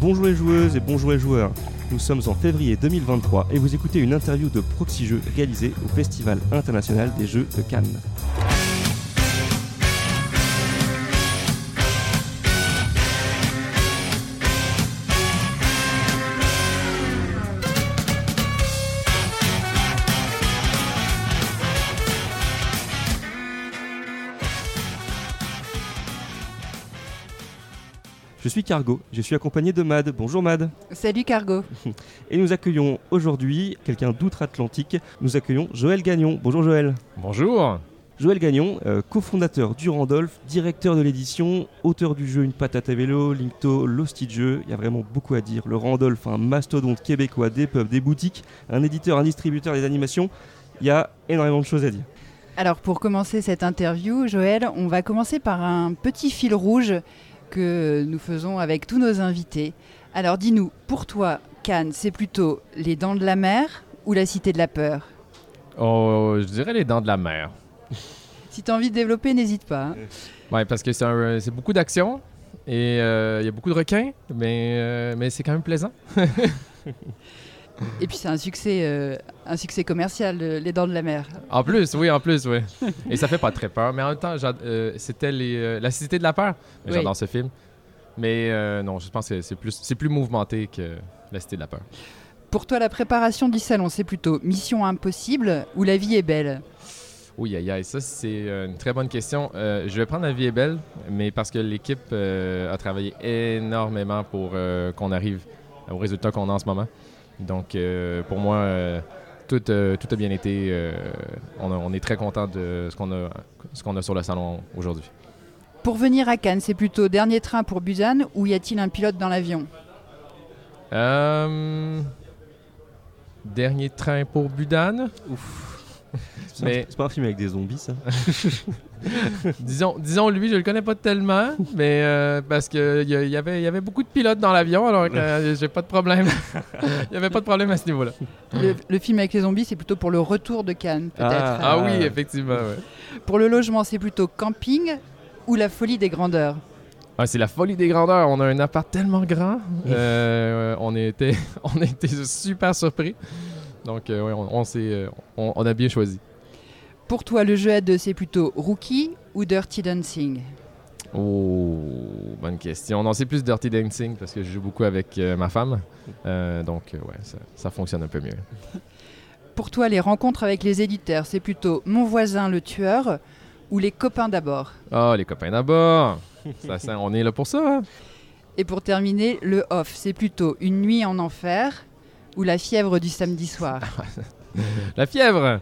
Bonjour les joueuses et bonjour les joueurs. Nous sommes en février 2023 et vous écoutez une interview de Proxy Jeux réalisée au Festival international des jeux de Cannes. Cargo, je suis accompagné de Mad. Bonjour Mad. Salut Cargo. Et nous accueillons aujourd'hui quelqu'un d'outre-Atlantique. Nous accueillons Joël Gagnon. Bonjour Joël. Bonjour. Joël Gagnon, euh, cofondateur du Randolph, directeur de l'édition, auteur du jeu Une patate à vélo, Linkto, Losty Jeu. Il y a vraiment beaucoup à dire. Le Randolph, un mastodonte québécois, des pubs, des boutiques, un éditeur, un distributeur des animations. Il y a énormément de choses à dire. Alors pour commencer cette interview, Joël, on va commencer par un petit fil rouge que nous faisons avec tous nos invités. Alors dis-nous, pour toi, Cannes, c'est plutôt les dents de la mer ou la cité de la peur? Oh, je dirais les dents de la mer. Si tu as envie de développer, n'hésite pas. hein. Ouais, parce que c'est beaucoup d'action et euh, il y a beaucoup de requins, mais, euh, mais c'est quand même plaisant. Et puis c'est un succès, euh, un succès commercial, euh, les dents de la mer. En plus, oui, en plus, oui. Et ça fait pas très peur, mais en même temps, euh, c'était euh, la cité de la peur. Oui. J'adore ce film. Mais non, je pense que c'est plus, mouvementé que la cité de la peur. Pour toi, la préparation du salon, c'est plutôt mission impossible ou la vie est belle? Oui, aïe, aïe, ça c'est une très bonne question. Euh, je vais prendre La vie est belle, mais parce que l'équipe euh, a travaillé énormément pour euh, qu'on arrive au résultat qu'on a en ce moment. Donc euh, pour moi, euh, tout, euh, tout a bien été. euh, on, a- on est très content de ce qu'on a, ce qu'on a sur le salon aujourd'hui. Pour venir à Cannes, c'est plutôt dernier train pour Busan ou y a-t-il un pilote dans l'avion? Euh, dernier train pour Budan. C'est Mais- un- c'est pas un film avec des zombies, ça disons, disons lui, je le connais pas tellement, mais euh, parce que il y, y avait, il y avait beaucoup de pilotes dans l'avion, alors que euh, j'ai pas de problème. Il y avait pas de problème à ce niveau-là. le, le film avec les zombies, c'est plutôt pour le retour de Cannes, peut-être. Ah. Ah oui, effectivement. ouais. Pour le logement, c'est plutôt camping ou la folie des grandeurs? Ah, c'est la folie des grandeurs. On a un appart tellement grand. Euh, on, était, on a été super surpris. Donc, euh, ouais, on, euh, on, on a bien choisi. Pour toi, le jeu à deux, c'est plutôt Rookie ou Dirty Dancing? Oh, bonne question. Non, c'est plus Dirty Dancing parce que je joue beaucoup avec euh, ma femme. Euh, donc, ouais, ça, ça fonctionne un peu mieux. Pour toi, les rencontres avec les éditeurs, c'est plutôt Mon voisin le tueur ou Les copains d'abord? Ah, les copains d'abord. Ça, ça, on est là pour ça. hein. Et pour terminer, le off, c'est plutôt Une nuit en enfer ou La fièvre du samedi soir? La fièvre.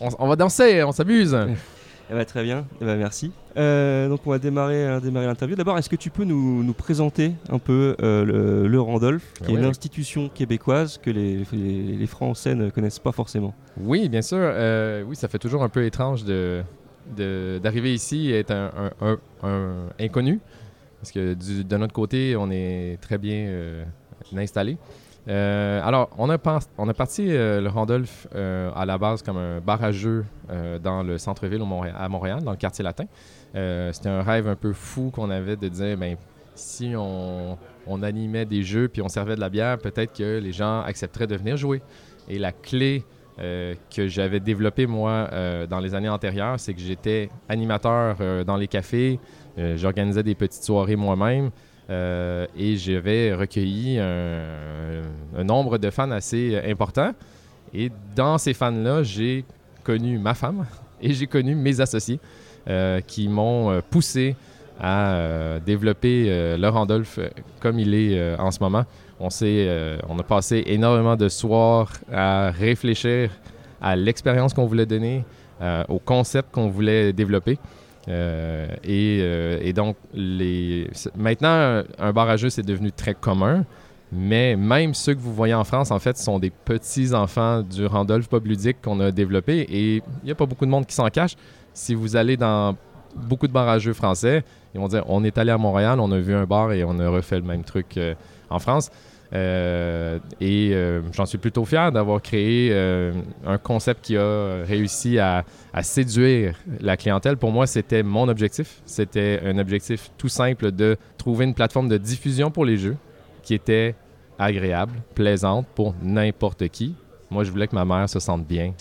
On, on va danser, on s'amuse. Eh ben, très bien, Eh ben, merci. Euh, donc on va démarrer, euh, démarrer l'interview. D'abord, est-ce que tu peux nous, nous présenter un peu euh, le, le Randolph, qui Ah est une institution québécoise que les, les, les Français ne connaissent pas forcément? Oui, bien sûr. Euh, oui, ça fait toujours un peu étrange de, de- d'arriver ici et être un, un- un- un inconnu. Parce que du- de notre côté, on est très bien euh, installé. Euh, alors, on a, parti euh, le Randolph euh, à la base comme un bar à jeux euh, dans le centre-ville à Montréal, dans le quartier latin. C'était un rêve un peu fou qu'on avait de dire, ben, si on, on animait des jeux puis on servait de la bière, peut-être que les gens accepteraient de venir jouer. Et la clé que j'avais développée, moi, dans les années antérieures, c'est que j'étais animateur dans les cafés. J'organisais des petites soirées moi-même. Euh, et j'avais recueilli un, nombre de fans assez important. Et dans ces fans-là, j'ai connu ma femme et j'ai connu mes associés euh, qui m'ont euh, poussé à développer le Randolph comme il est en ce moment. On, on a passé énormément de soirs à réfléchir à l'expérience qu'on voulait donner, au concept qu'on voulait développer. Euh, et, euh, et donc, les... maintenant, un bar à jeux, c'est devenu très commun. Mais même ceux que vous voyez en France, en fait, sont des petits-enfants du Randolph Pub Ludique qu'on a développé. Et il n'y a pas beaucoup de monde qui s'en cache. Si vous allez dans beaucoup de bars à jeux français, ils vont dire on est allé à Montréal, on a vu un bar et on a refait le même truc euh, en France. Euh, et euh, j'en suis plutôt fier d'avoir créé euh, un concept qui a réussi à, à séduire la clientèle. Pour moi, c'était mon objectif. C'était un objectif tout simple de trouver une plateforme de diffusion pour les jeux qui était agréable, plaisante pour n'importe qui. Moi, je voulais que ma mère se sente bien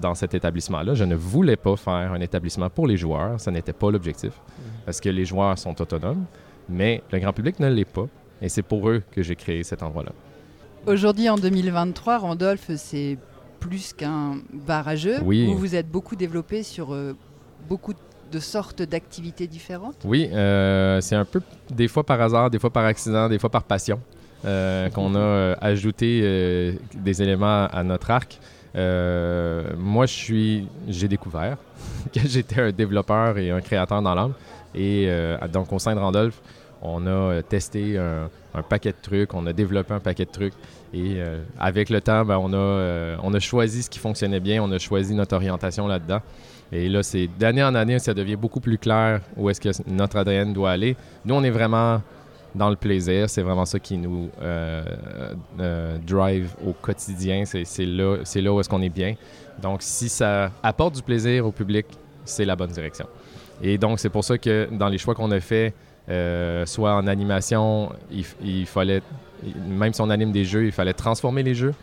dans cet établissement-là. Je ne voulais pas faire un établissement pour les joueurs. Ce n'était pas l'objectif. Parce que les joueurs sont autonomes, mais le grand public ne l'est pas. Et c'est pour eux que j'ai créé cet endroit-là. Aujourd'hui, en 2023, Randolph, c'est plus qu'un bar à. Oui. Vous vous êtes beaucoup développé sur euh, beaucoup de sortes d'activités différentes. Oui, euh, c'est un peu des fois par hasard, des fois par accident, des fois par passion euh, qu'on a ajouté des éléments à notre arc. Moi, je suis, j'ai découvert que j'étais un développeur et un créateur dans l'âme. Et donc, au sein de Randolph, on a euh, testé un, paquet de trucs, on a développé un paquet de trucs. Et euh, avec le temps, ben, on, a, euh, on a choisi ce qui fonctionnait bien, on a choisi notre orientation là-dedans. Et là, c'est d'année en année, ça devient beaucoup plus clair où est-ce que notre ADN doit aller. Nous, on est vraiment dans le plaisir. C'est vraiment ça qui nous drive au quotidien. C'est là, où est-ce qu'on est bien. Donc, si ça apporte du plaisir au public, c'est la bonne direction. Et donc, c'est pour ça que dans les choix qu'on a fait, euh, soit en animation, il, fallait, même si on anime des jeux, il fallait transformer les jeux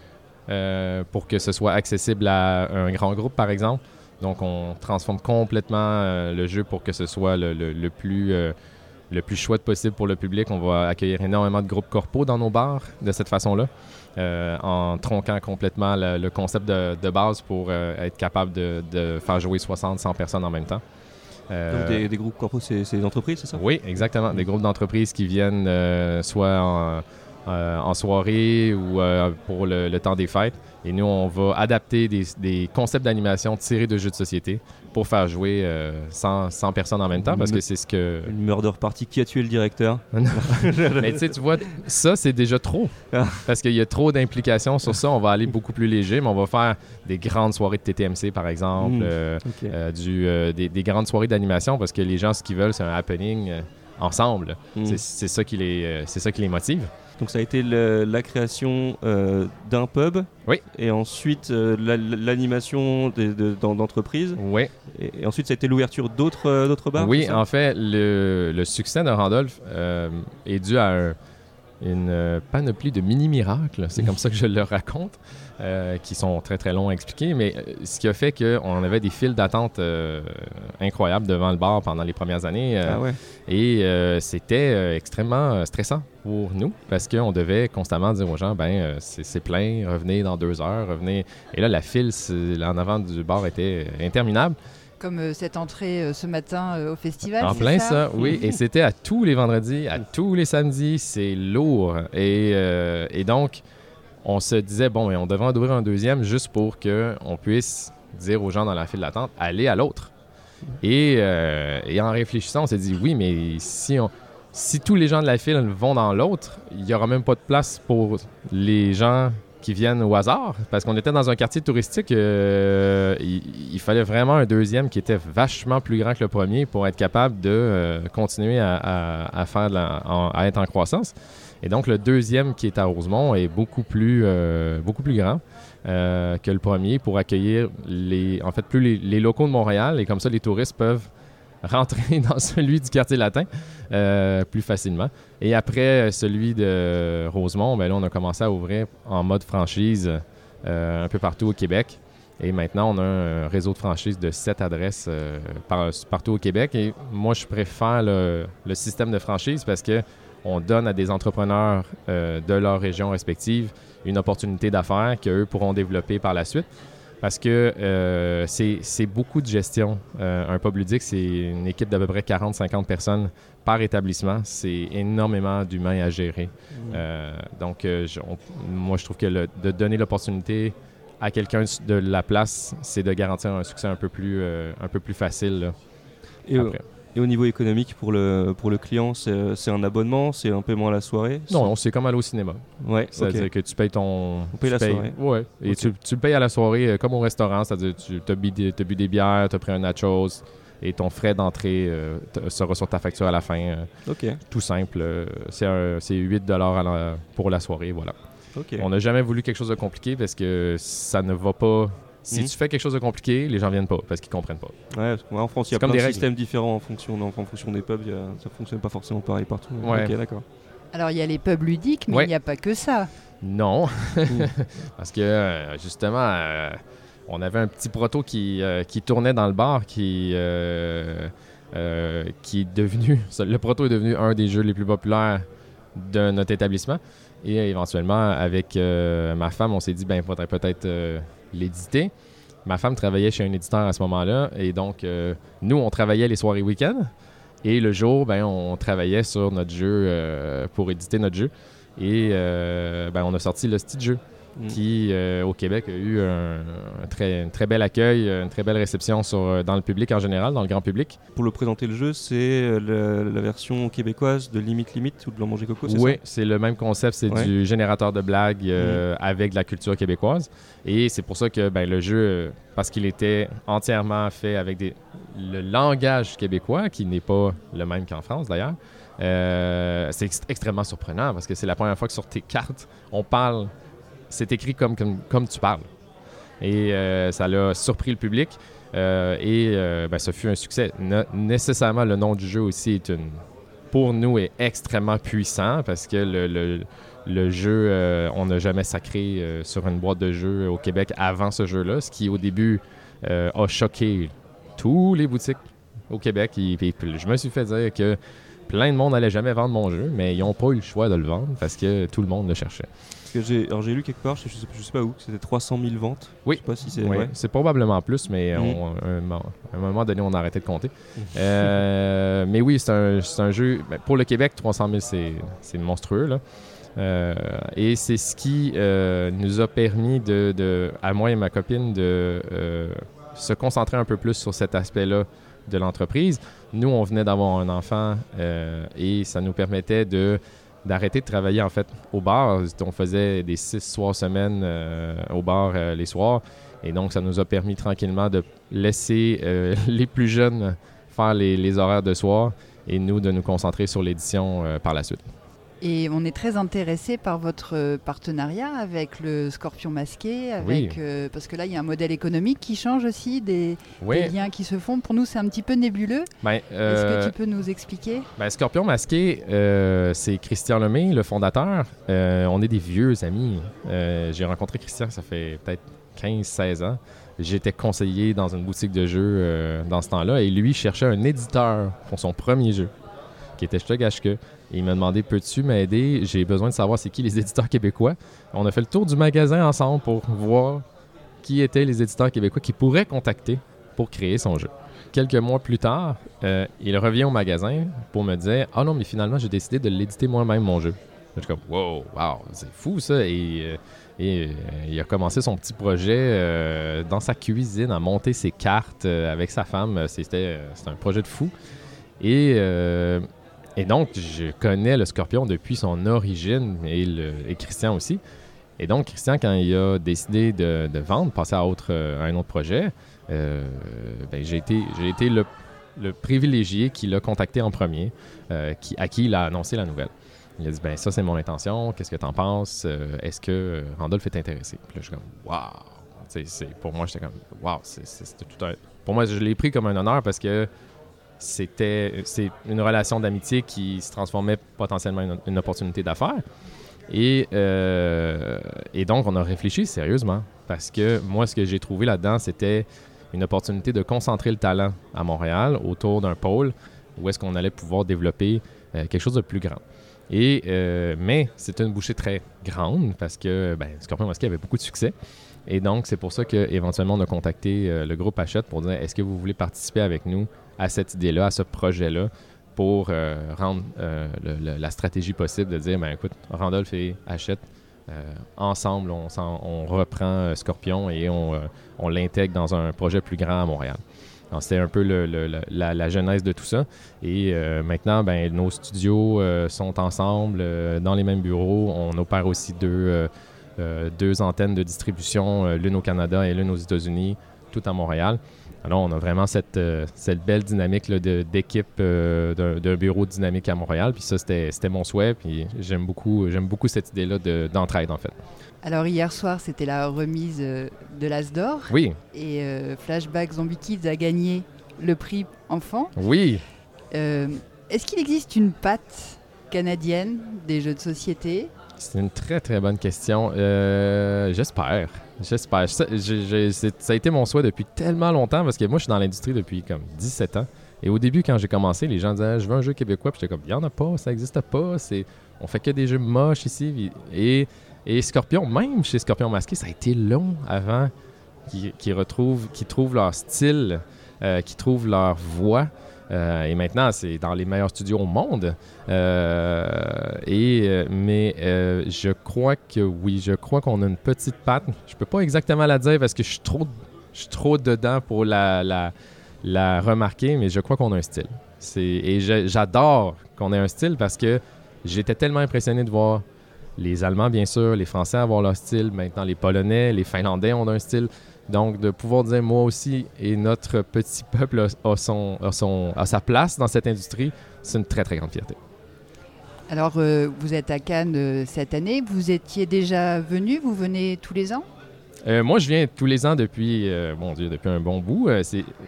euh, pour que ce soit accessible à un grand groupe, par exemple. Donc, on transforme complètement euh, le jeu pour que ce soit le, plus, le plus chouette possible pour le public. On va accueillir énormément de groupes corpaux dans nos bars de cette façon-là, en tronquant complètement le, concept de, base pour être capable de, de faire jouer 60-100 personnes en même temps. Euh, Donc des, des groupes c'est des entreprises, c'est ça? Oui, exactement. Des groupes d'entreprises qui viennent euh, soit en, en soirée ou euh, pour le, le temps des fêtes. Et nous, on va adapter des, des concepts d'animation tirés de jeux de société pour faire jouer euh, 100, 100 personnes en même temps parce que c'est ce que... Une murder party qui a tué le directeur? Mais tu sais, tu vois, ça, c'est déjà trop. Parce qu'il y a trop d'implications sur ça. On va aller beaucoup plus léger, mais on va faire des grandes soirées de TTMC, par exemple. Mm. euh, euh, du, euh, des, des grandes soirées d'animation parce que les gens, ce qu'ils veulent, c'est un happening euh, ensemble. Mm. C'est- ça, qui les, euh, c'est ça qui les motive. Donc ça a été le- la création euh, d'un pub. Oui. Et ensuite euh, la- l'animation des- de- dans- d'entreprises. Oui, Et, et ensuite ça a été l'ouverture d'autres euh, d'autres bars. oui en fait, le, le succès de Randolph est dû à un- une panoplie de mini-miracles, c'est comme ça que je le raconte, euh, qui sont très très longs à expliquer, mais euh, ce qui a fait qu'on avait des files d'attente euh, incroyables devant le bar pendant les premières années. euh, Ah ouais. Et c'était extrêmement stressant pour nous parce qu'on devait constamment dire aux gens ben c'est plein, revenez dans deux heures, revenez. Et là, la file en avant du bar était interminable. Comme euh, cette entrée euh, ce matin euh, au festival. en plein ça, oui. Et c'était à tous les vendredis, à tous les samedis, c'est lourd. Et, euh, et donc, on se disait bon, mais on devrait en ouvrir un deuxième juste pour qu'on puisse dire aux gens dans la file d'attente allez à l'autre. Et, euh, et en réfléchissant, on s'est dit oui, mais si, on, si tous les gens de la file vont dans l'autre, il n'y aura même pas de place pour les gens qui viennent au hasard. Parce qu'on était dans un quartier touristique, euh, il, fallait vraiment un deuxième qui était vachement plus grand que le premier pour être capable de euh, continuer à, faire à être en croissance. Et donc le deuxième qui est à Rosemont est beaucoup plus, euh, beaucoup plus grand que le premier pour accueillir les, en fait, plus les locaux de Montréal et comme ça les touristes peuvent rentrer dans celui du quartier latin euh, plus facilement. Et après euh, celui de Rosemont, ben là, on a commencé à ouvrir en mode franchise euh, un peu partout au Québec. Et maintenant, on a un réseau de franchise de sept adresses par- partout au Québec. Et moi, je préfère le, système de franchise parce que on donne à des entrepreneurs de leur région respective une opportunité d'affaires qu'eux pourront développer par la suite. Parce que euh, c'est beaucoup de gestion. Euh, un pub ludique, c'est une équipe d'à peu près 40-50 personnes par établissement. C'est énormément d'humains à gérer. Euh, donc, euh, je- on- moi, je trouve que le- de donner l'opportunité à quelqu'un de la place, c'est de garantir un succès un peu plus, un peu plus facile. là, Et, au- après. Et au niveau économique pour le pour le client, c'est un abonnement, c'est un paiement à la soirée. Non, c'est comme aller au cinéma. Ouais. C'est-à-dire que tu payes ton. On paye la payes- soirée. Ouais. Et tu, tu le payes à la soirée euh, comme au restaurant, c'est-à-dire tu as bu, des- t'as bu des bières, tu as pris un nachos et ton frais d'entrée euh, sera sur ta facture à la fin. euh, Ok. tout simple. euh, c'est un- c'est 8 à la- pour la soirée, voilà. Ok. On n'a jamais voulu quelque chose de compliqué parce que ça ne va pas. Si Mhm. tu fais quelque chose de compliqué, les gens viennent pas parce qu'ils comprennent pas. Ouais, en France, il y a plein de systèmes différents en fonction, en fonction des pubs. a- ça fonctionne pas forcément pareil partout. Ouais. Ok, d'accord. Alors il y a les pubs ludiques, mais Ouais. il n'y a pas que ça. Non, parce que euh, justement, euh, on avait un petit proto qui, euh, qui tournait dans le bar qui, euh, euh, qui est devenu, le proto est devenu un des jeux les plus populaires de notre établissement. Et éventuellement, avec euh, ma femme, on s'est dit, ben, il faudrait peut-être euh, l'éditer. Ma femme travaillait chez un éditeur à ce moment-là, et donc euh, nous, on travaillait les soirées week-ends. Et le jour, ben, on travaillait sur notre jeu euh, pour éditer notre jeu. Et euh, ben, on a sorti le style jeu Mm. qui, euh, au Québec, a eu un, un très, un très bel accueil, une très belle réception sur, euh, dans le public en général, dans le grand public. Pour le présenter le jeu, c'est euh, la, version québécoise de Limite Limite ou de Blanc Manger Coco, c'est Oui, c'est le même concept, c'est Ouais. du générateur de blagues euh, avec de la culture québécoise. Et c'est pour ça que ben, le jeu, parce qu'il était entièrement fait avec des, le langage québécois, qui n'est pas le même qu'en France d'ailleurs, euh, c'est ex- extrêmement surprenant parce que c'est la première fois que sur tes cartes, on parle, c'est écrit comme, comme, comme tu parles. Et euh, ça l'a surpris le public. euh, et euh, ben, ce fut un succès. Nécessairement, le nom du jeu aussi est une, pour nous, est extrêmement puissant parce que le, le- le jeu, euh, on n'a jamais sacré sur une boîte de jeux au Québec avant ce jeu-là, ce qui au début a choqué tous les boutiques au Québec. Et, puis je me suis fait dire que plein de monde n'allait jamais vendre mon jeu, mais ils n'ont pas eu le choix de le vendre parce que tout le monde le cherchait. Parce que j'ai, alors j'ai lu quelque part, je sais, je sais pas où, que c'était 300 000 ventes. Oui. Je sais pas si c'est Ouais. C'est probablement plus, mais Mhm. on- un, mo- à un moment donné, on a arrêté de compter. Euh, mais oui, c'est un, jeu. ben, pour le Québec, 300 000, c'est, monstrueux. Là. Euh, et c'est ce qui euh, nous a permis, de, de- à moi et ma copine, de se concentrer un peu plus sur cet aspect-là de l'entreprise. Nous, on venait d'avoir un enfant euh, et ça nous permettait d'arrêter de travailler en fait au bar. On faisait des six soirs semaine euh, au bar euh, les soirs. Et donc, ça nous a permis tranquillement de laisser les plus jeunes faire les, horaires de soir et nous de nous concentrer sur l'édition par la suite. Et on est très intéressé par votre euh, partenariat avec le Scorpion masqué, avec, euh, parce que là il y a un modèle économique qui change aussi, des, des liens qui se font. Pour nous c'est un petit peu nébuleux. Ben, Est-ce euh, que tu peux nous expliquer? ben, Scorpion Masqué, euh, c'est Christian Lemay, le fondateur. On est des vieux amis. J'ai rencontré Christian, ça fait peut-être 15-16 ans. J'étais conseiller dans une boutique de jeux dans ce temps-là et lui cherchait un éditeur pour son premier jeu, qui était gâche que. Et il m'a demandé Peux-tu m'aider? J'ai besoin de savoir c'est qui les éditeurs québécois. On a fait le tour du magasin ensemble pour voir qui étaient les éditeurs québécois qui pourraient contacter pour créer son jeu. Quelques mois plus tard, euh, il revient au magasin pour me dire Ah non, mais finalement, j'ai décidé de l'éditer moi-même, mon jeu. Je suis comme Wow, wow, c'est fou ça. Et, euh, euh, il a commencé son petit projet dans sa cuisine à monter ses cartes avec sa femme. C'était un projet de fou. Et, et donc, je connais le Scorpion depuis son origine et, le- et Christian aussi. Et donc, Christian, quand il a décidé de, vendre, passer à, autre, à un autre projet, euh, ben, j'ai été, le, privilégié qui l'a contacté en premier, euh, à qui il a annoncé la nouvelle. Il a dit ben ça c'est mon intention, qu'est-ce que t'en penses, Euh, est-ce que euh, Randolph est intéressé? Puis là je suis comme waouh, pour moi j'étais comme waouh, c'est- tout un, pour moi je l'ai pris comme un honneur parce que c'était c'est une relation d'amitié qui se transformait potentiellement en une, une opportunité d'affaires. Et, euh, et donc, on a réfléchi sérieusement parce que moi, ce que j'ai trouvé là-dedans, c'était une opportunité de concentrer le talent à Montréal autour d'un pôle où est-ce qu'on allait pouvoir développer euh, quelque chose de plus grand. Et, euh, mais c'était une bouchée très grande parce que ben, Scorpion Mosquée avait beaucoup de succès. Et donc, c'est pour ça qu'éventuellement, on a contacté euh, le groupe Hachette pour dire est-ce que vous voulez participer avec nous à cette idée-là, à ce projet-là, pour euh, rendre euh, la stratégie possible de dire ben, écoute, Randolph et Hachette, euh, ensemble, on, reprend Scorpion et on, l'intègre dans un projet plus grand à Montréal. C'était un peu la, genèse de tout ça. Et maintenant, ben, nos studios sont ensemble dans les mêmes bureaux. On opère aussi deux, antennes de distribution, l'une au Canada et l'une aux États-Unis, tout à Montréal. Alors, on a vraiment cette, euh, cette belle dynamique là, de- d'équipe euh, d'un d'un bureau dynamique à Montréal. Puis ça, c'était c'était mon souhait. Puis j'aime beaucoup, j'aime beaucoup cette idée-là de- d'entraide, en fait. Alors hier soir c'était la remise euh, de l'As d'or Oui, et euh, Flashback Zombie Kids a gagné le prix enfant. oui. Est-ce qu'il existe une patte canadienne, des jeux de société? C'est une très très bonne question. J'espère. J'espère. Ça, ça, a été mon souhait depuis tellement longtemps parce que moi je suis dans l'industrie depuis comme 17 ans. Et au début, quand j'ai commencé, les gens disaient Je veux un jeu québécois. Puis j'étais comme Il n'y en a pas, ça n'existe pas. C'est... On fait que des jeux moches ici. Et, et Scorpion, même chez Scorpion Masqué, ça a été long avant qu'ils, retrouvent, trouvent leur style, euh, qu'ils trouvent leur voix. Euh, et maintenant, c'est dans les meilleurs studios au monde. Euh, et, mais je crois que oui, je crois qu'on a une petite patte. Je peux pas exactement la dire parce que je suis trop, je suis trop dedans pour la, la, la remarquer, mais je crois qu'on a un style. Et j'adore qu'on ait un style parce que j'étais tellement impressionné de voir les Allemands, bien sûr, les Français avoir leur style, maintenant les Polonais, les Finlandais ont un style. Donc, de pouvoir dire moi aussi et notre petit peuple a, son, son, sa place dans cette industrie, c'est une très, très grande fierté. Alors, euh, vous êtes à Cannes euh, cette année. Vous étiez déjà venu Vous venez tous les ans? Euh, Moi, je viens tous les ans depuis, Dieu, depuis un bon bout.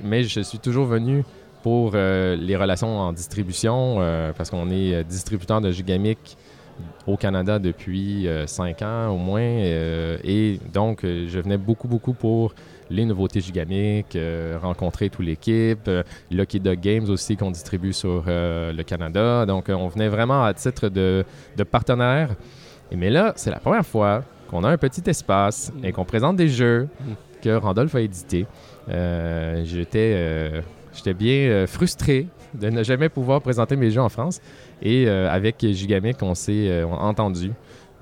mais je suis toujours venu pour les relations en distribution, parce qu'on est distributeur de Gigamic au Canada depuis euh, cinq ans au moins. Euh, et donc, euh, je venais beaucoup, beaucoup pour les nouveautés gigamiques, rencontrer toute l'équipe, Lucky Dog Games aussi qu'on distribue sur le Canada. Donc, on venait vraiment à titre de, de partenaire. Mais là, c'est la première fois qu'on a un petit espace et qu'on présente des jeux que Randolph a édités. J'étais bien frustré de ne jamais pouvoir présenter mes jeux en France. Et euh, avec Gigamic, on s'est euh, entendu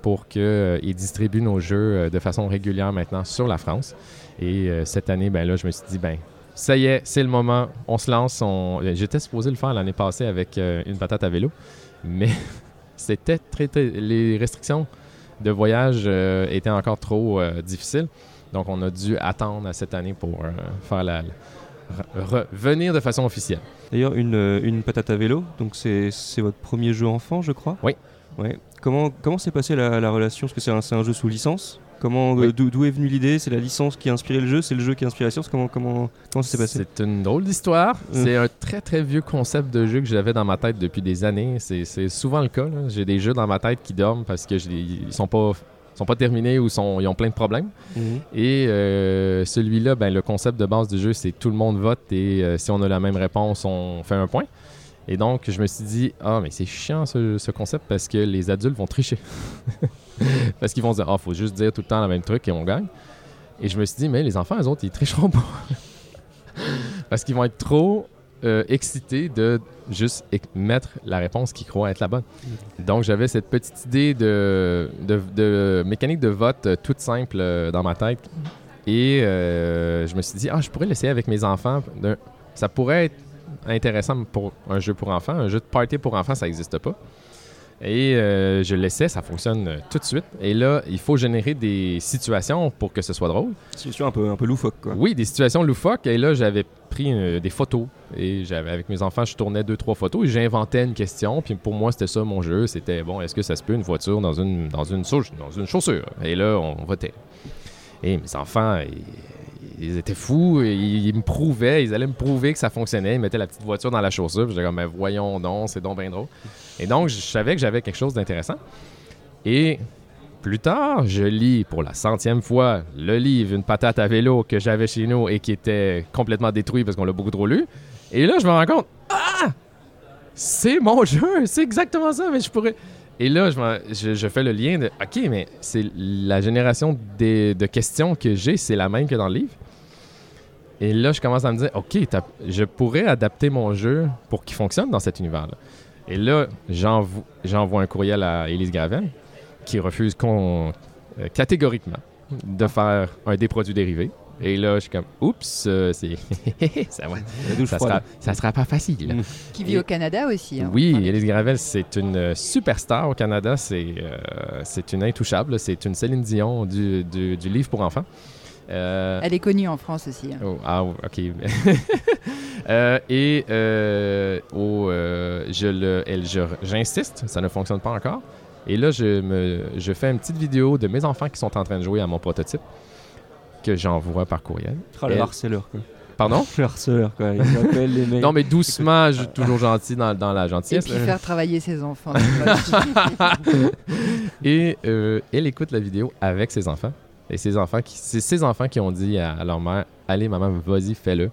pour qu'ils euh, distribuent nos jeux de façon régulière maintenant sur la France. Et cette année, ben là, je me suis dit, ben ça y est, c'est le moment, on se lance. J'étais supposé le faire l'année passée avec une patate à vélo, mais c'était très, les restrictions de voyage étaient encore trop difficiles. Donc, on a dû attendre cette année pour faire la, revenir de façon officielle. D'ailleurs, une, une, patate à vélo, donc c'est votre premier jeu enfant, je crois? Oui. Ouais. Comment comment s'est passée la, relation? Parce que c'est un, un, jeu sous licence Comment, d'où est venue l'idée? C'est la licence qui a inspiré le jeu? C'est le jeu qui a inspiré la science? Comment, comment, comment ça s'est passé? C'est une drôle d'histoire. Hum. C'est un très très vieux concept de jeu que j'avais dans ma tête depuis des années. C'est souvent le cas. J'ai des jeux dans ma tête qui dorment parce que ils sont pas sont pas terminés ou sont, ils ont plein de problèmes. Mhm. Et euh, celui-là, ben, le concept de base du jeu, c'est tout le monde vote et euh, si on a la même réponse, on fait un point. Et donc, je me suis dit, ah, mais c'est chiant ce, concept parce que les adultes vont tricher. parce qu'ils vont dire, ah, faut juste dire tout le temps le même truc et on gagne. Et je me suis dit, mais les enfants, eux autres, ils tricheront pas. parce qu'ils vont être trop euh, excité de juste mettre la réponse qu'ils croient être la bonne. Donc, j'avais cette petite idée de, de, mécanique de vote euh, toute simple euh, dans ma tête. Et je me suis dit, ah, je pourrais l'essayer avec mes enfants. Ça pourrait être intéressant pour un jeu pour enfants. Un jeu de party pour enfants, ça n'existe pas. Et euh, je l'essaie, ça fonctionne euh, tout de suite. Et là, il faut générer des situations pour que ce soit drôle. Des situations un peu, un peu loufoques, quoi. Oui, des situations loufoques. Et là, j'avais pris euh, des photos. Et j'avais avec mes enfants, je tournais deux, trois photos et j'inventais une question. Puis pour moi, c'était ça mon jeu. C'était, bon, est-ce que ça se peut une voiture dans une, dans une, dans une chaussure? Et là, on votait. Et mes enfants, ils étaient fous, ils, me prouvaient, ils allaient me prouver que ça fonctionnait. Ils mettaient la petite voiture dans la chaussure. J'étais comme, mais voyons donc, c'est donc bien drôle. Et donc, je savais que j'avais quelque chose d'intéressant. Et plus tard, je lis pour la centième fois le livre Une patate à vélo que j'avais chez nous et qui était complètement détruit parce qu'on l'a beaucoup trop lu. Et là, je me rends compte, ah! C'est mon jeu, c'est exactement ça, mais je pourrais. Et là, je, fais le lien de OK, mais c'est la génération de questions que j'ai, c'est la même que dans le livre. Et là, je commence à me dire, OK, je pourrais adapter mon jeu pour qu'il fonctionne dans cet univers-là. Et là, j'envoie un courriel à Élise Gravel qui refuse euh, catégoriquement de faire un des produits dérivés. Et là, je suis comme, oups, euh, c'est ça, ça, sera, ça sera pas facile. Mm. Qui vit au Canada aussi. Hein, oui, Élise Gravel, c'est une superstar au Canada. C'est euh, c'est une intouchable. C'est une Céline Dion du, du, du livre pour enfants. Euh, Elle est connue en France aussi. Hein. Oh, ah, ok. euh, et euh, je j'insiste, ça ne fonctionne pas encore. Et là, je, me, je fais une petite vidéo de mes enfants qui sont en train de jouer à mon prototype que j'envoie par courriel. Oh, le harceleur, quoi. Pardon? Le harceleur, quoi. Il appelle les mecs. Non, mais doucement, je- toujours gentil dans, dans la Et gentillesse. puis là. faire travailler ses enfants. Et euh, elle écoute la vidéo avec ses enfants. Et ses enfants c'est ses enfants qui ont dit à, leur mère Allez, maman, vas-y, fais-le.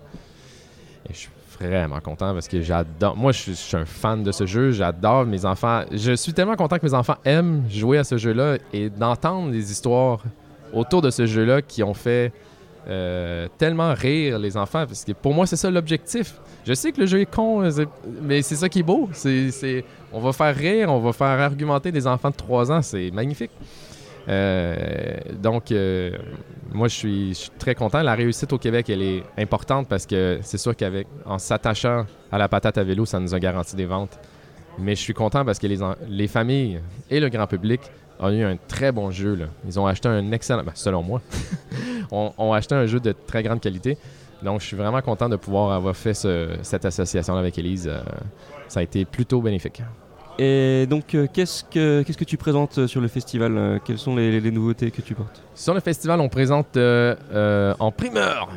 Et je suis vraiment content parce que j'adore. Moi, je suis, un fan de ce jeu. J'adore mes enfants. Je suis tellement content que mes enfants aiment jouer à ce jeu-là et d'entendre les histoires autour de ce jeu-là qui ont fait euh, tellement rire les enfants. Parce que pour moi, c'est ça l'objectif. Je sais que le jeu est con, mais c'est ça qui est beau. C'est- on va faire rire, on va faire argumenter des enfants de 3 ans. C'est magnifique. Euh, donc, euh, moi, je suis, très content. La réussite au Québec, elle est importante parce que c'est sûr qu'avec en s'attachant à la patate à vélo, ça nous a garanti des ventes. Mais je suis content parce que les, familles et le grand public ont eu un très bon jeu. Ils ont acheté un excellent, ben, selon moi, ont, acheté un jeu de très grande qualité. Donc, je suis vraiment content de pouvoir avoir fait ce- cette association avec Elise. Euh, ça a été plutôt bénéfique. Et donc, euh, qu'est-ce que qu'est-ce que tu présentes euh, sur le festival euh, Quelles sont les, les nouveautés que tu portes? Sur le festival, on présente en primeur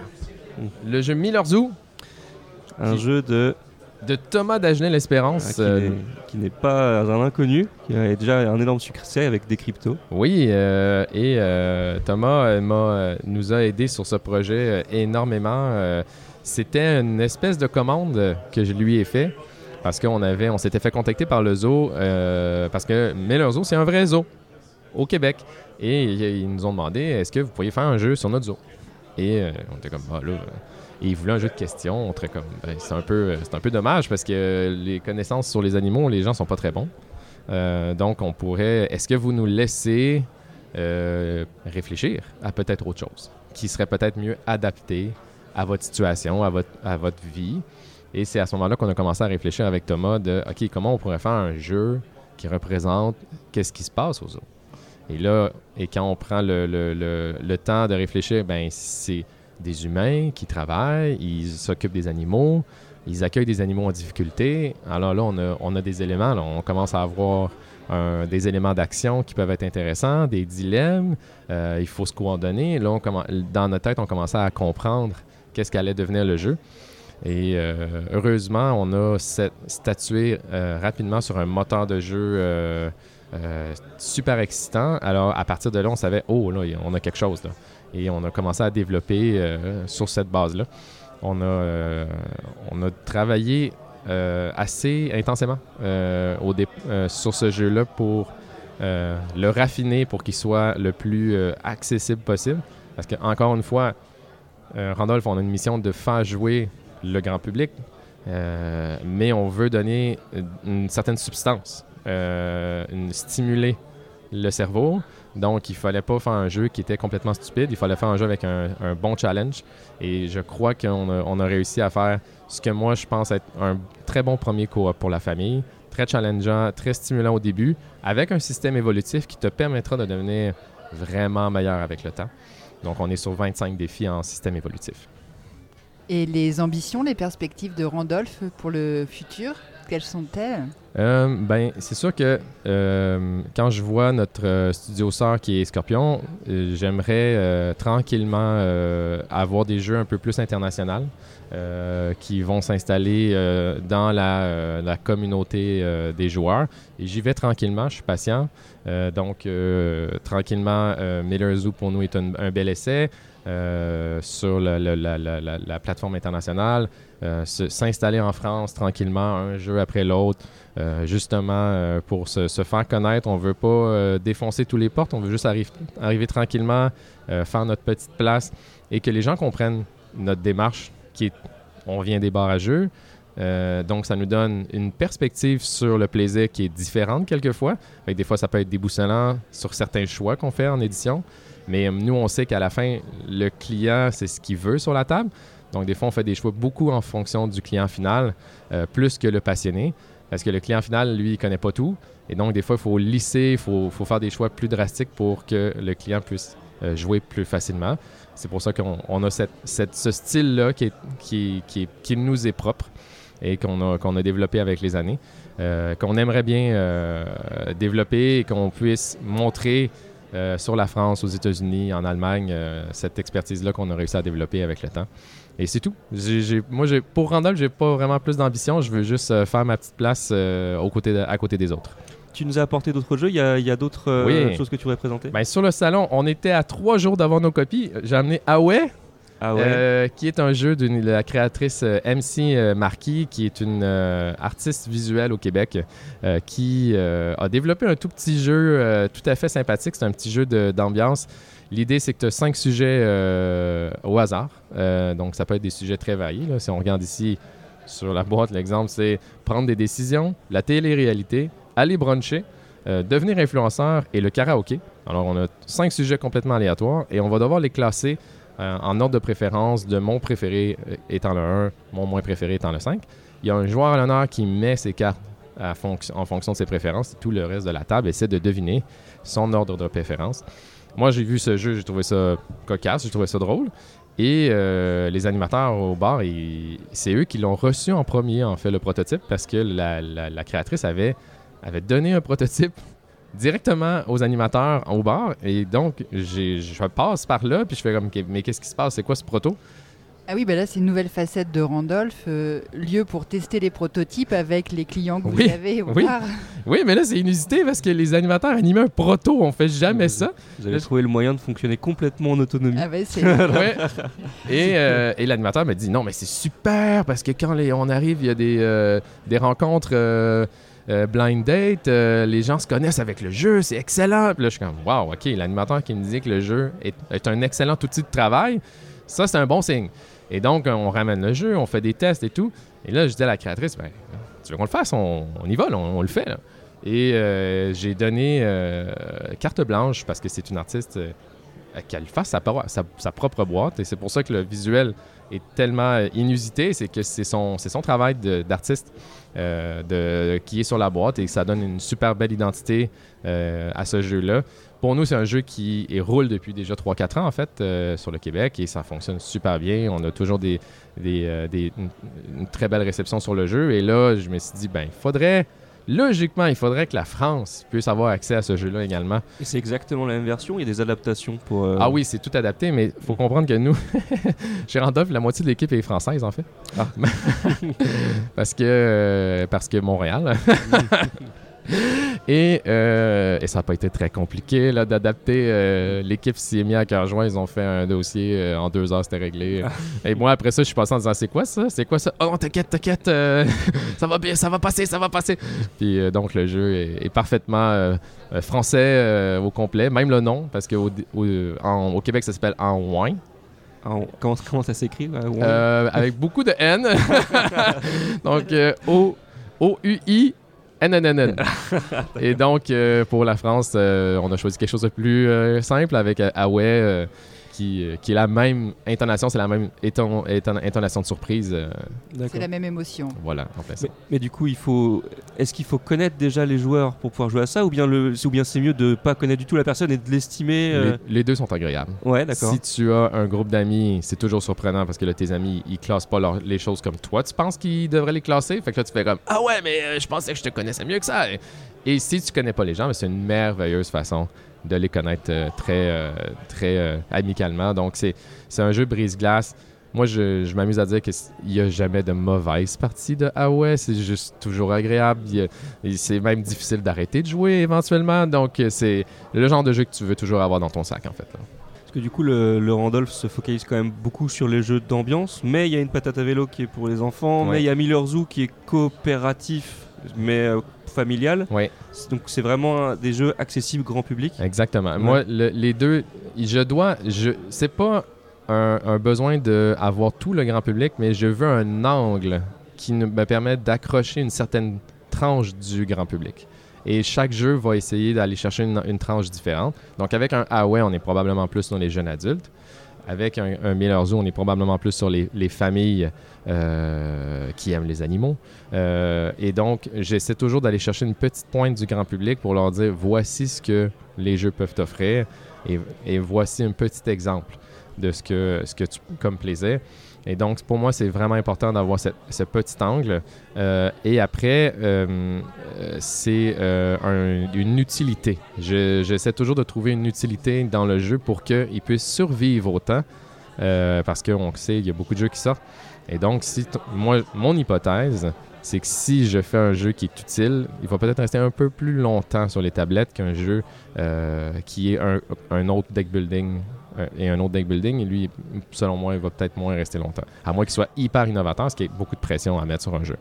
le jeu Miller Zoo Un Qui- jeu de de Thomas Dagenet-L'Espérance. ah, qui n'est- qui n'est pas un inconnu, qui a déjà un énorme succès avec des cryptos. Oui, euh, et euh, Thomas m'a, euh, nous a aidé sur ce projet énormément. C'était une espèce de commande que je lui ai fait parce qu'on avait, on s'était fait contacter par le zoo euh, parce que Miller Zoo, c'est un vrai zoo au Québec. Et ils nous ont demandé est-ce que vous pourriez faire un jeu sur notre zoo? Et euh, on était comme, bah là. euh, et ils voulaient un jeu de questions. On était comme, ben, c'est un peu, euh, un peu dommage parce que les connaissances sur les animaux, les gens sont pas très bons. Euh, donc, on pourrait. Est-ce que vous nous laissez euh, réfléchir à peut-être autre chose qui serait peut-être mieux adapté à votre situation, à votre, à votre vie? Et c'est à ce moment-là qu'on a commencé à réfléchir avec Thomas de OK, comment on pourrait faire un jeu qui représente qu'est-ce qui se passe aux zoo? Et là, et quand on prend le, le- le- le temps de réfléchir, ben c'est des humains qui travaillent, ils s'occupent des animaux, ils accueillent des animaux en difficulté. Alors là, on a, on a des éléments, là, on commence à avoir des éléments d'action qui peuvent être intéressants, des dilemmes, euh, il faut se coordonner. Là, dans notre tête, on commençait à comprendre qu'est-ce qu'allait devenir le jeu. Et euh, heureusement, on a statué euh, rapidement sur un moteur de jeu euh, super excitant. Alors, à partir de là, on savait, oh, là, on a quelque chose. Là. Et on a commencé à développer sur cette base-là. On a, on a travaillé assez intensément sur ce jeu-là pour le raffiner pour qu'il soit le plus accessible possible. Parce que, encore une fois, Randolph, on a une mission de faire jouer le grand public, euh, mais on veut donner une certaine substance, euh, stimuler le cerveau. Donc, il fallait pas faire un jeu qui était complètement stupide. Il fallait faire un jeu avec un, bon challenge. Et je crois qu'on a, a réussi à faire ce que moi, je pense être un très bon premier cours pour la famille. Très challengeant, très stimulant au début, avec un système évolutif qui te permettra de devenir vraiment meilleur avec le temps. Donc, on est sur 25 défis en système évolutif. Et les ambitions, les perspectives de Randolph pour le futur, quelles sont-elles? Euh, ben, c'est sûr que euh, quand je vois notre euh, studio sœur qui est Scorpion, j'aimerais tranquillement avoir des jeux un peu plus internationaux qui vont s'installer dans la, communauté des joueurs. Et j'y vais tranquillement, je suis patient. Donc, tranquillement, Miller Zoo pour nous est un bel essai. Euh, sur la, la- la- la- la- la plateforme internationale, euh, s'installer en France tranquillement, un jeu après l'autre, euh, justement pour se, faire connaître. On veut pas défoncer tous les portes, on veut juste arri- arriver tranquillement, faire notre petite place et que les gens comprennent notre démarche qui est on vient des jeux. Euh, donc, ça nous donne une perspective sur le plaisir qui est différente quelquefois. Fait que des fois, ça peut être déboussolant sur certains choix qu'on fait en édition. Mais euh, nous, on sait qu'à la fin, le client, c'est ce qu'il veut sur la table. Donc, des fois, on fait des choix beaucoup en fonction du client final, euh, plus que le passionné. Parce que le client final, lui, il connaît pas tout. Et donc, des fois, il faut lisser, il faut, faire des choix plus drastiques pour que le client puisse euh, jouer plus facilement. C'est pour ça qu'on on a ce style-là qui, nous est propre et qu'on a, développé avec les années, qu'on aimerait bien développer et qu'on puisse montrer euh, sur la France, aux États-Unis, en Allemagne, euh, cette expertise-là qu'on a réussi à développer avec le temps. Et c'est tout. Moi, pour Randolph, j'ai pas vraiment plus d'ambition. Je veux juste euh, faire ma petite place de- à côté des autres. Tu nous as apporté d'autres jeux, il y a, d'autres Oui. choses que tu voudrais présenter? Ben, sur le salon, on était à trois jours d'avoir nos copies. J'ai amené Away, Ah Euh, qui est un jeu de la créatrice euh, MC euh, Marquis, qui est une artiste visuelle au Québec, qui a développé un tout petit jeu tout à fait sympathique. C'est un petit jeu d'ambiance. L'idée, c'est que tu as cinq sujets au hasard. Donc, ça peut être des sujets très variés. Si on regarde ici sur la boîte, l'exemple, c'est prendre des décisions, la télé-réalité, aller bruncher, devenir influenceur et le karaoké. Alors, on a cinq sujets complètement aléatoires et on va devoir les classer euh, en ordre de préférence, de mon préféré euh, étant le 1, mon moins préféré étant le 5. Il y a un joueur à l'honneur qui met ses cartes en fonction de ses préférences. Tout le reste de la table essaie de deviner son ordre de préférence. Moi, j'ai vu ce jeu, j'ai trouvé ça cocasse, j'ai trouvé ça drôle. Et euh, les animateurs au bar, c'est eux qui l'ont reçu en premier, en fait, le prototype, parce que la, créatrice avait donné un prototype directement aux animateurs au bar. Et donc, je passe par là, puis je fais comme, mais qu'est-ce qui se passe? C'est quoi ce proto? Ah oui, bah là c'est une nouvelle facette de Randolph, euh, lieu pour tester les prototypes avec les clients que Oui, vous avez au oui. bar. Oui, mais là, c'est inusité parce que les animateurs animaient un proto. On fait jamais ça. J'avais trouvé le moyen de fonctionner complètement en autonomie. Ah ouais, c'est Ouais. Et, euh, et l'animateur m'a dit non, mais c'est super parce que quand les- on arrive, il y a des, euh, des rencontres euh, euh, blind date, euh, les gens se connaissent avec le jeu, c'est excellent. Puis là, je suis comme waouh, ok, l'animateur qui me dit que le jeu est, un excellent outil de travail, ça, c'est un bon signe. Et donc, on ramène le jeu, on fait des tests et tout. Et là, je dis à la créatrice, ben, tu veux qu'on le fasse, on, y va, on, le fait. Et euh, j'ai donné euh, carte blanche parce que c'est une artiste euh, qu'elle fasse sa propre boîte. Et c'est pour ça que le visuel est tellement euh, inusité, c'est que c'est son, son travail d'artiste euh, qui est sur la boîte et ça donne une super belle identité euh, à ce jeu-là. Pour nous, c'est un jeu qui roule depuis déjà 3-4 ans, en fait, sur le Québec et ça fonctionne super bien. On a toujours des, des, des- une, une très belle réception sur le jeu. Et là, je me suis dit, ben, il faudrait, logiquement, il faudrait que la France puisse avoir accès à ce jeu-là également. Et c'est exactement la même version, il y a des adaptations pour... euh, Ah oui, c'est tout adapté, mais il faut comprendre que nous, chez Randolph, la moitié de l'équipe est française, en fait. Ah. parce, que, euh, parce que Montréal. et, euh, et ça n'a pas été très compliqué là, d'adapter. euh, l'équipe s'y est mis à cœur joint. Ils ont fait un dossier euh, en deux heures, c'était réglé. et moi, après ça, je suis passé en disant C'est quoi ça? C'est quoi ça? Oh, t'inquiète, t'inquiète, ça va bien, ça va passer, ça va passer. Puis donc, le jeu est, est parfaitement français au complet, même le nom, parce qu'au au, au Québec, ça s'appelle En on- comment, comment ça s'écrit euh, avec beaucoup de N. donc, euh, O- O-U-I. N-N-N-N. Et donc, euh, pour la France, euh, on a choisi quelque chose de plus euh, simple avec Away, euh, qui, euh, qui est la même intonation, c'est la même éton- éton- intonation de surprise. euh, c'est la même émotion. voilà, en fait. Mais, mais du coup, il faut. Est-ce qu'il faut connaître déjà les joueurs pour pouvoir jouer à ça, ou bien le, ou bien c'est mieux de pas connaître du tout la personne et de l'estimer euh, Les, les deux sont agréables. Ouais, d'accord. Si tu as un groupe d'amis, c'est toujours surprenant parce que là, tes amis, ils classent pas leur- les choses comme toi. Tu penses qu'ils devraient les classer? Fait que là, tu fais comme Ah ouais, mais euh, je pensais que je te connaissais mieux que ça. Et, et si tu connais pas les gens, ben, c'est une merveilleuse façon de les connaître euh, très, euh, très euh, amicalement. Donc, c'est un jeu brise-glace. Moi, je, je m'amuse à dire qu'il n'y a jamais de mauvaise partie de Ah ouais, c'est juste toujours agréable. C'est même difficile d'arrêter de jouer éventuellement. Donc, c'est le genre de jeu que tu veux toujours avoir dans ton sac, en fait. là. Parce que du coup, le, le Randolph se focalise quand même beaucoup sur les jeux d'ambiance, mais il y a une patate à vélo qui est pour les enfants, Ouais. mais il y a Miller Zoo qui est coopératif, mais euh, familial. C'est- Donc c'est vraiment des jeux accessibles grand public. Exactement. Ouais. Moi, le- les deux, je dois, je, c'est pas un, un besoin d'avoir tout le grand public, mais je veux un angle qui me permette d'accrocher une certaine tranche du grand public. Et chaque jeu va essayer d'aller chercher une, une tranche différente. Donc, avec un Huawei, on est probablement plus sur les jeunes adultes. Avec un, un Miller Zoo, on est probablement plus sur les, les familles euh, qui aiment les animaux. Euh, et donc, j'essaie toujours d'aller chercher une petite pointe du grand public pour leur dire voici ce que les jeux peuvent t'offrir et, et voici un petit exemple de ce que, ce que tu comme plaisir. Et donc, pour moi, c'est vraiment important d'avoir ce petit angle. Euh, et après, euh, euh, c'est un- une utilité. Je- J'essaie toujours de trouver une utilité dans le jeu pour qu'il puisse survivre autant. euh, parce qu'on sait, il y a beaucoup de jeux qui sortent. Et donc, si moi, mon hypothèse, c'est que si je fais un jeu qui est utile, il va peut-être rester un peu plus longtemps sur les tablettes qu'un jeu qui est un, autre deck building et un autre deck building. Et lui, selon moi, il va peut-être moins rester longtemps. À moins qu'il soit hyper innovateur, ce qui est beaucoup de pression à mettre sur un jeu.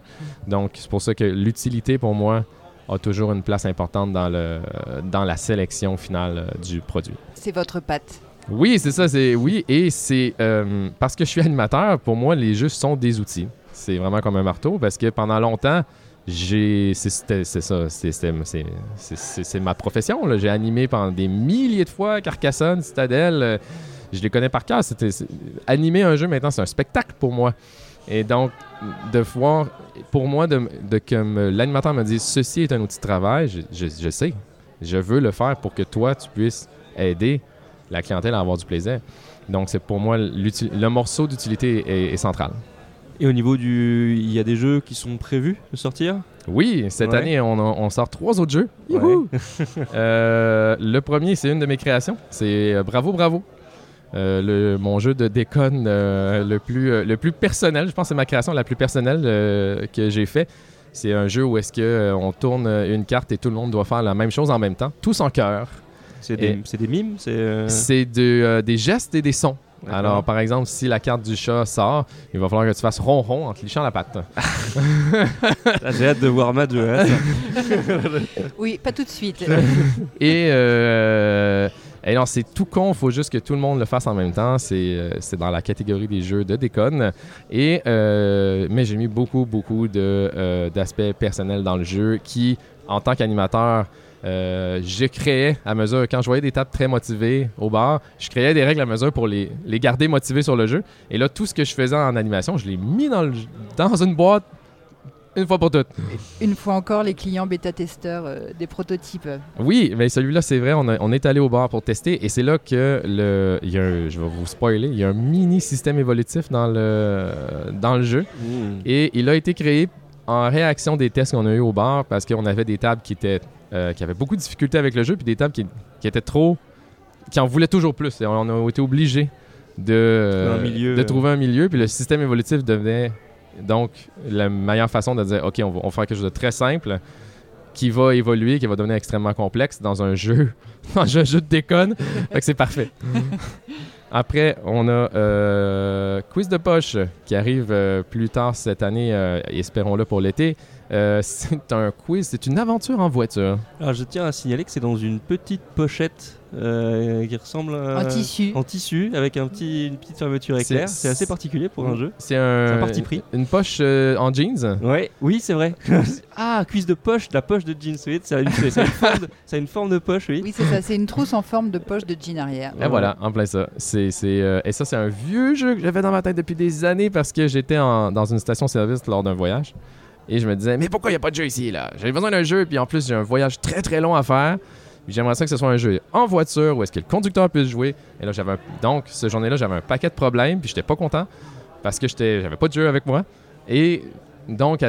Donc, c'est pour ça que l'utilité, pour moi, a toujours une place importante dans, le, dans la sélection finale euh, du produit. C'est votre patte. Oui, c'est ça, c'est oui, et c'est euh, parce que je suis animateur, pour moi, les jeux sont des outils. C'est vraiment comme un marteau parce que pendant longtemps, j'ai c'est ça, c'est- ma profession. J'ai animé pendant des milliers de fois Carcassonne, Citadel. euh, je les connais par cœur. Animer un jeu maintenant, c'est un spectacle pour moi. Et donc de voir, pour moi, de, que l'animateur me dise ceci est un outil de travail, je, sais, je veux le faire pour que toi tu puisses aider la clientèle à avoir du plaisir. Donc, c'est pour moi, le morceau d'utilité est central. Et au niveau du. Il y a des jeux qui sont prévus de sortir? Oui, cette Ouais. année, on, a- on sort trois autres jeux. Ouais. Euh, le premier, c'est une de mes créations. C'est euh, Bravo, Bravo. Euh, le- mon jeu de déconne euh, le, plus, le plus personnel. Je pense que c'est ma création la plus personnelle que j'ai fait. C'est un jeu où est-ce que on tourne une carte et tout le monde doit faire la même chose en même temps, tous en chœur. C'est des, mimes C'est. C'est de, des gestes et des sons. Alors, par exemple, si la carte du chat sort, il va falloir que tu fasses ronron en te lichant la patte. J'ai hâte de voir jouer à ça. Oui, pas tout de suite. Et, euh, et non, c'est tout con, il faut juste que tout le monde le fasse en même temps. C'est euh, c'est dans la catégorie des jeux de déconne. Et, euh, mais j'ai mis beaucoup, beaucoup de, euh, d'aspects personnels dans le jeu qui, en tant qu'animateur, euh, je créais à mesure, quand je voyais des tables très motivées au bar, je créais des règles à mesure pour les, les garder motivés sur le jeu. Et là, tout ce que je faisais en animation, je l'ai mis dans, le, dans une boîte une fois pour toutes. Une fois encore, les clients bêta-testeurs euh, des prototypes. Oui, mais celui-là, c'est vrai, on, a- on est allé au bar pour tester et c'est là que le. Il y a un- je vais vous spoiler, il y a un mini système évolutif dans le, dans le jeu Mmh. et il a été créé en réaction des tests qu'on a eu au bar parce qu'on avait des tables qui étaient euh, qui avaient beaucoup de difficultés avec le jeu puis des tables qui, qui étaient trop. qui en voulaient toujours plus et on a été obligé de, Trouver un milieu, de euh. trouver un milieu puis le système évolutif devenait donc la meilleure façon de dire ok on va, on va faire quelque chose de très simple qui va évoluer, qui va devenir extrêmement complexe dans un jeu, dans un jeu de déconne. fait que c'est parfait. Après, on a euh, Quiz de poche qui arrive euh, plus tard cette année, euh, espérons-le pour l'été. Euh, c'est un quiz, c'est une aventure en voiture. Alors je tiens à signaler que c'est dans une petite pochette euh, qui ressemble à... En tissu. En tissu, avec un petit, une petite fermeture éclair. C'est- assez particulier pour un jeu. C'est un, parti pris. Une poche euh, en jeans? Ouais, oui, c'est vrai. ah, cuisse de poche, la poche de jeans, oui, ça a une, ça a une forme, de, ça a une forme de poche, oui. Oui, c'est ça. C'est une trousse en forme de poche de jean arrière. Et voilà, en plein ça. C'est, euh, et ça, c'est un vieux jeu que j'avais dans ma tête depuis des années parce que j'étais dans une station-service lors d'un voyage. Et je me disais, mais pourquoi il n'y a pas de jeu ici, là? J'avais besoin d'un jeu, puis en plus, j'ai un voyage très très long à faire. J'aimerais ça que ce soit un jeu en voiture où est-ce que le conducteur puisse jouer. Et là, j'avais un- donc, ce journée-là, j'avais un paquet de problèmes, puis j'étais pas content parce que j'avais pas de jeu avec moi. Et donc,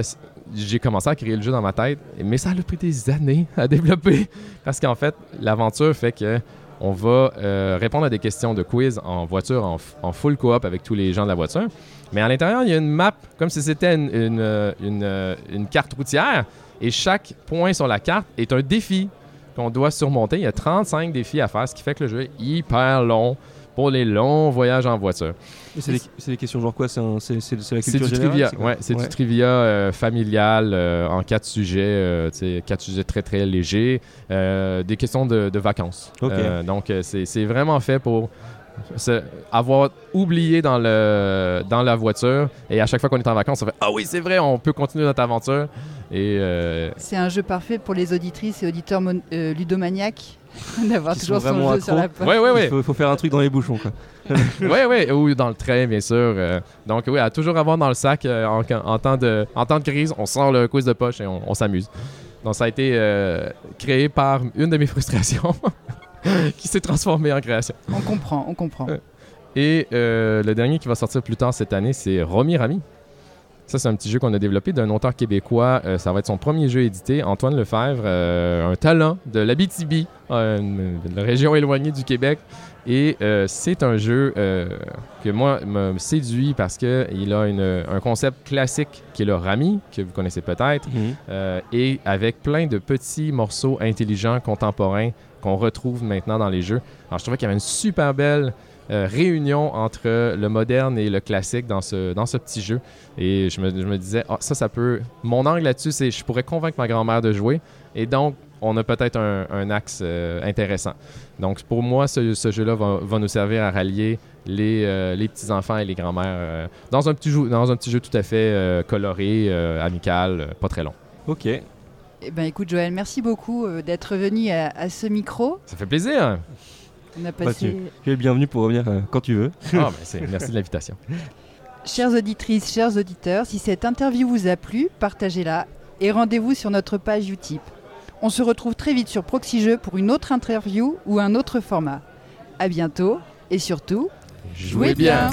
j'ai commencé à créer le jeu dans ma tête, mais ça a pris des années à développer parce qu'en fait, l'aventure fait que on va euh, répondre à des questions de quiz en voiture, en, en full coop avec tous les gens de la voiture. Mais à l'intérieur, il y a une map, comme si c'était une, une, euh, une, euh, une carte routière. Et chaque point sur la carte est un défi qu'on doit surmonter. Il y a 35 défis à faire, ce qui fait que le jeu est hyper long pour les longs voyages en voiture. C'est des, des questions genre quoi? C'est la culture du générale, trivia, c'est ouais, c'est du trivia euh, familial euh, en quatre sujets, euh, quatre sujets très très légers, euh, des questions de, de vacances. Ok. Euh, donc c'est vraiment fait pour se- avoir oublié dans le dans la voiture et à chaque fois qu'on est en vacances, on fait ah oui c'est vrai, on peut continuer notre aventure et euh, C'est un jeu parfait pour les auditrices et auditeurs mon- euh, ludomaniaques d'avoir toujours son jeu sur la poche. ouais ouais ouais Il faut, faut faire un truc dans les bouchons, quoi. ouais, ouais, ou dans le train, bien sûr. euh. donc, oui, à toujours avoir dans le sac euh, en, en temps de, en temps de crise, on sort le quiz de poche et on, on s'amuse. Donc, ça a été euh, créé par une de mes frustrations qui s'est transformée en création. On comprend, on comprend. Et euh, le dernier qui va sortir plus tard cette année, c'est Romy Rami. Ça, c'est un petit jeu qu'on a développé d'un auteur québécois. Euh, ça va être son premier jeu édité, Antoine Lefebvre, euh, un talent de l'Abitibi, euh, une, une région éloignée du Québec. Et euh, c'est un jeu euh, que moi me séduit parce qu'il a une- un concept classique qui est le Rami, que vous connaissez peut-être, Mhm. euh, et avec plein de petits morceaux intelligents, contemporains qu'on retrouve maintenant dans les jeux. Alors je trouvais qu'il y avait une super belle euh, réunion entre le moderne et le classique dans ce, dans ce petit jeu. Et je me, disais, Ah, ça, ça peut... Mon angle là-dessus, c'est je pourrais convaincre ma grand-mère de jouer. Et donc, on a peut-être un, axe euh, intéressant. Donc, pour moi, ce, jeu-là va, nous servir à rallier les, euh, les petits-enfants et les grands-mères euh, dans, un petit jeu, dans un petit jeu tout à fait coloré, amical, pas très long. Ok. Eh ben, écoute, Joël, merci beaucoup euh, d'être venu à, à ce micro. Ça fait plaisir. On a Bah, passé... Tu es le bienvenu pour revenir euh, quand tu veux. Ah, c'est- merci de l'invitation. Chères auditrices, chers auditeurs, si cette interview vous a plu, partagez-la et rendez-vous sur notre page Utip. On se retrouve très vite sur Proxy Jeux pour une autre interview ou un autre format. À bientôt et surtout, jouez bien.